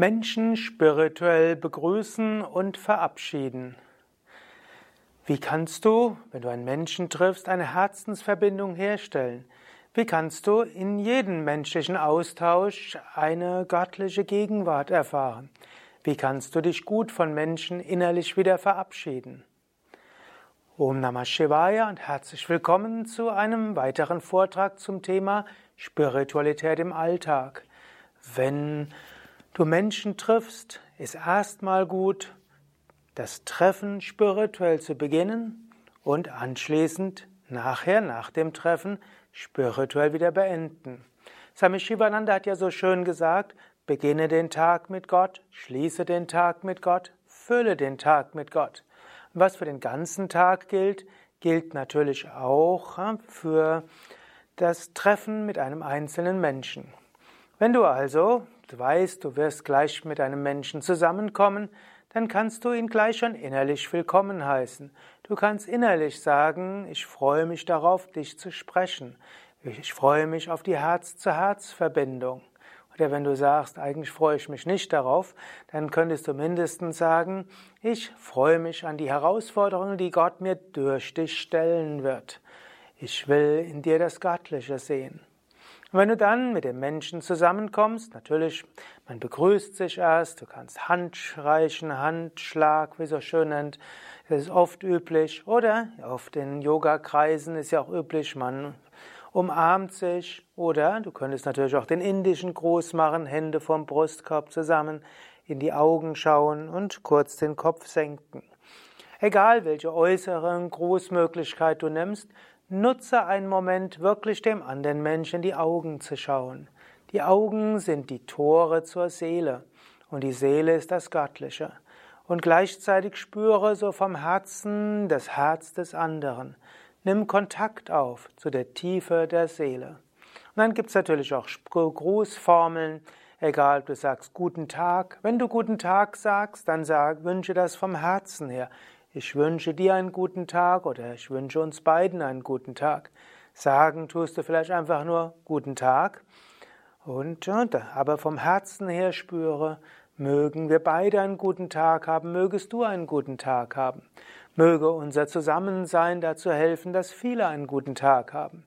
Menschen spirituell begrüßen und verabschieden. Wie kannst du, wenn du einen Menschen triffst, eine Herzensverbindung herstellen? Wie kannst du in jedem menschlichen Austausch eine göttliche Gegenwart erfahren? Wie kannst du dich gut von Menschen innerlich wieder verabschieden? Om Namah Shivaya und herzlich willkommen zu einem weiteren Vortrag zum Thema Spiritualität im Alltag. Wenn du Menschen triffst, ist erstmal gut, das Treffen spirituell zu beginnen und anschließend, nachher, nach dem Treffen, spirituell wieder beenden. Swami Shivananda hat ja so schön gesagt, beginne den Tag mit Gott, schließe den Tag mit Gott, fülle den Tag mit Gott. Was für den ganzen Tag gilt, gilt natürlich auch für das Treffen mit einem einzelnen Menschen. Wenn du also du weißt, du wirst gleich mit einem Menschen zusammenkommen, dann kannst du ihn gleich schon innerlich willkommen heißen. Du kannst innerlich sagen, ich freue mich darauf, dich zu sprechen. Ich freue mich auf die Herz-zu-Herz-Verbindung. Oder wenn du sagst, eigentlich freue ich mich nicht darauf, dann könntest du mindestens sagen, ich freue mich an die Herausforderungen, die Gott mir durch dich stellen wird. Ich will in dir das Göttliche sehen. Und wenn du dann mit dem Menschen zusammenkommst, natürlich, man begrüßt sich erst, du kannst Handreichen, Handschlag, wie so schön nennt, das ist oft üblich. Oder auf den Yoga-Kreisen ist ja auch üblich, man umarmt sich. Oder du könntest natürlich auch den indischen Gruß machen, Hände vom Brustkorb zusammen, in die Augen schauen und kurz den Kopf senken. Egal welche äußeren Grußmöglichkeit du nimmst, Nutze einen Moment, wirklich dem anderen Menschen in die Augen zu schauen. Die Augen sind die Tore zur Seele und die Seele ist das Göttliche. Und gleichzeitig spüre so vom Herzen das Herz des anderen. Nimm Kontakt auf zu der Tiefe der Seele. Und dann gibt es natürlich auch Grußformeln, egal ob du sagst guten Tag. Wenn du guten Tag sagst, dann sag, wünsche das vom Herzen her ich wünsche dir einen guten Tag oder ich wünsche uns beiden einen guten Tag. Sagen tust du vielleicht einfach nur guten Tag. Und, aber vom Herzen her spüre, mögen wir beide einen guten Tag haben, mögest du einen guten Tag haben. Möge unser Zusammensein dazu helfen, dass viele einen guten Tag haben.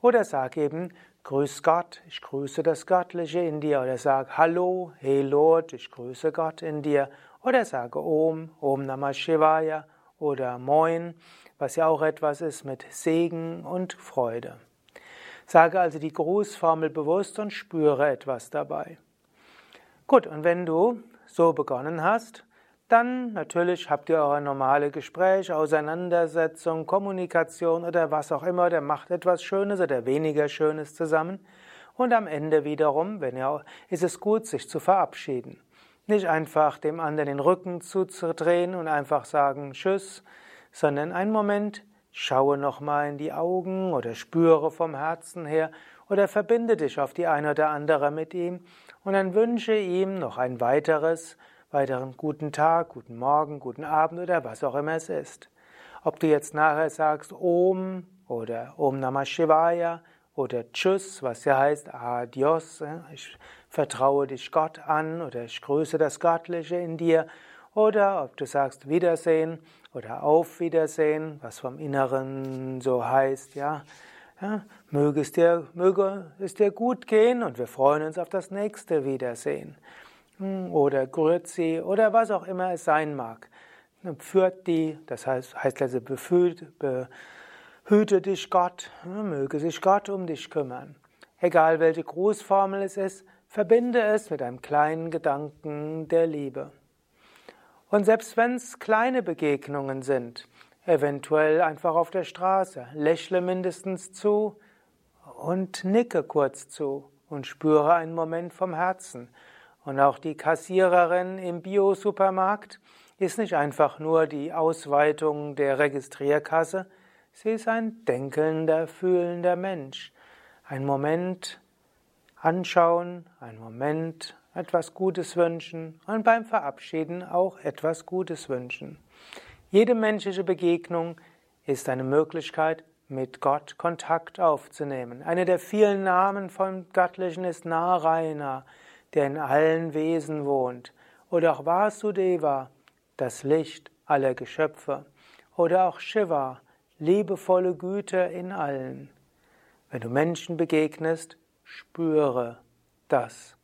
Oder sag eben, Grüß Gott, ich grüße das Göttliche in dir. Oder sag Hallo, hey Lord, ich grüße Gott in dir. Oder sage Om, Om Namah Shivaya oder Moin, was ja auch etwas ist mit Segen und Freude. Sage also die Grußformel bewusst und spüre etwas dabei. Gut, und wenn du so begonnen hast, dann natürlich habt ihr eure normale Gespräche, Auseinandersetzung, Kommunikation oder was auch immer, der macht etwas Schönes oder weniger Schönes zusammen. Und am Ende wiederum, wenn ihr, ist es gut, sich zu verabschieden. Nicht einfach dem anderen den Rücken zuzudrehen und einfach sagen Tschüss, sondern einen Moment schaue nochmal in die Augen oder spüre vom Herzen her oder verbinde dich auf die eine oder andere mit ihm und dann wünsche ihm noch ein weiteres, weiteren guten Tag, guten Morgen, guten Abend oder was auch immer es ist. Ob du jetzt nachher sagst Om oder Om Namah Shivaya oder Tschüss, was ja heißt Adios, ich vertraue dich Gott an oder ich grüße das Göttliche in dir. Oder ob du sagst Wiedersehen oder Auf Wiedersehen, was vom Inneren so heißt, ja, ja möge, es dir, möge es dir gut gehen und wir freuen uns auf das nächste Wiedersehen oder Grüezi oder was auch immer es sein mag. Führt die, das heißt, heißt also befühlt, be, Hüte dich Gott, möge sich Gott um dich kümmern. Egal welche Grußformel es ist, verbinde es mit einem kleinen Gedanken der Liebe. Und selbst wenn es kleine Begegnungen sind, eventuell einfach auf der Straße, lächle mindestens zu und nicke kurz zu und spüre einen Moment vom Herzen. Und auch die Kassiererin im Bio-Supermarkt ist nicht einfach nur die Ausweitung der Registrierkasse, Sie ist ein denkelnder, fühlender Mensch. Ein Moment anschauen, ein Moment etwas Gutes wünschen und beim Verabschieden auch etwas Gutes wünschen. Jede menschliche Begegnung ist eine Möglichkeit, mit Gott Kontakt aufzunehmen. Einer der vielen Namen vom Göttlichen ist Narayana, der in allen Wesen wohnt, oder auch Vasudeva, das Licht aller Geschöpfe, oder auch Shiva, liebevolle Güte in allen. Wenn du Menschen begegnest, spüre das.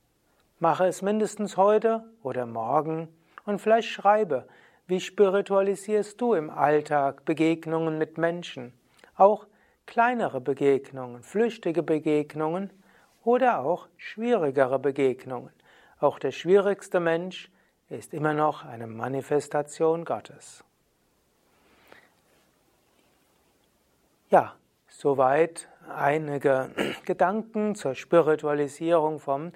Mache es mindestens heute oder morgen und vielleicht schreibe, wie spiritualisierst du im Alltag Begegnungen mit Menschen, auch kleinere Begegnungen, flüchtige Begegnungen oder auch schwierigere Begegnungen. Auch der schwierigste Mensch ist immer noch eine Manifestation Gottes. Ja, soweit einige Gedanken zur Spiritualisierung vom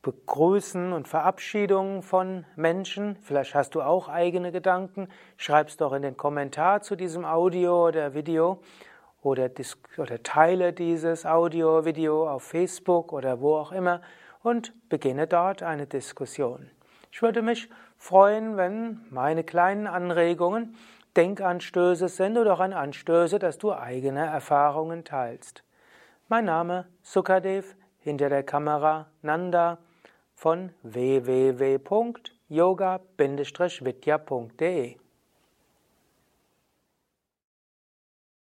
Begrüßen und Verabschiedung von Menschen. Vielleicht hast du auch eigene Gedanken. Schreib es doch in den Kommentar zu diesem Audio oder Video oder, oder teile dieses Audio, Video auf Facebook oder wo auch immer und beginne dort eine Diskussion. Ich würde mich freuen, wenn meine kleinen Anregungen Denkanstöße sind oder auch ein Anstöße, dass du eigene Erfahrungen teilst. Mein Name Sukadev, hinter der Kamera Nanda von www.yoga-vidya.de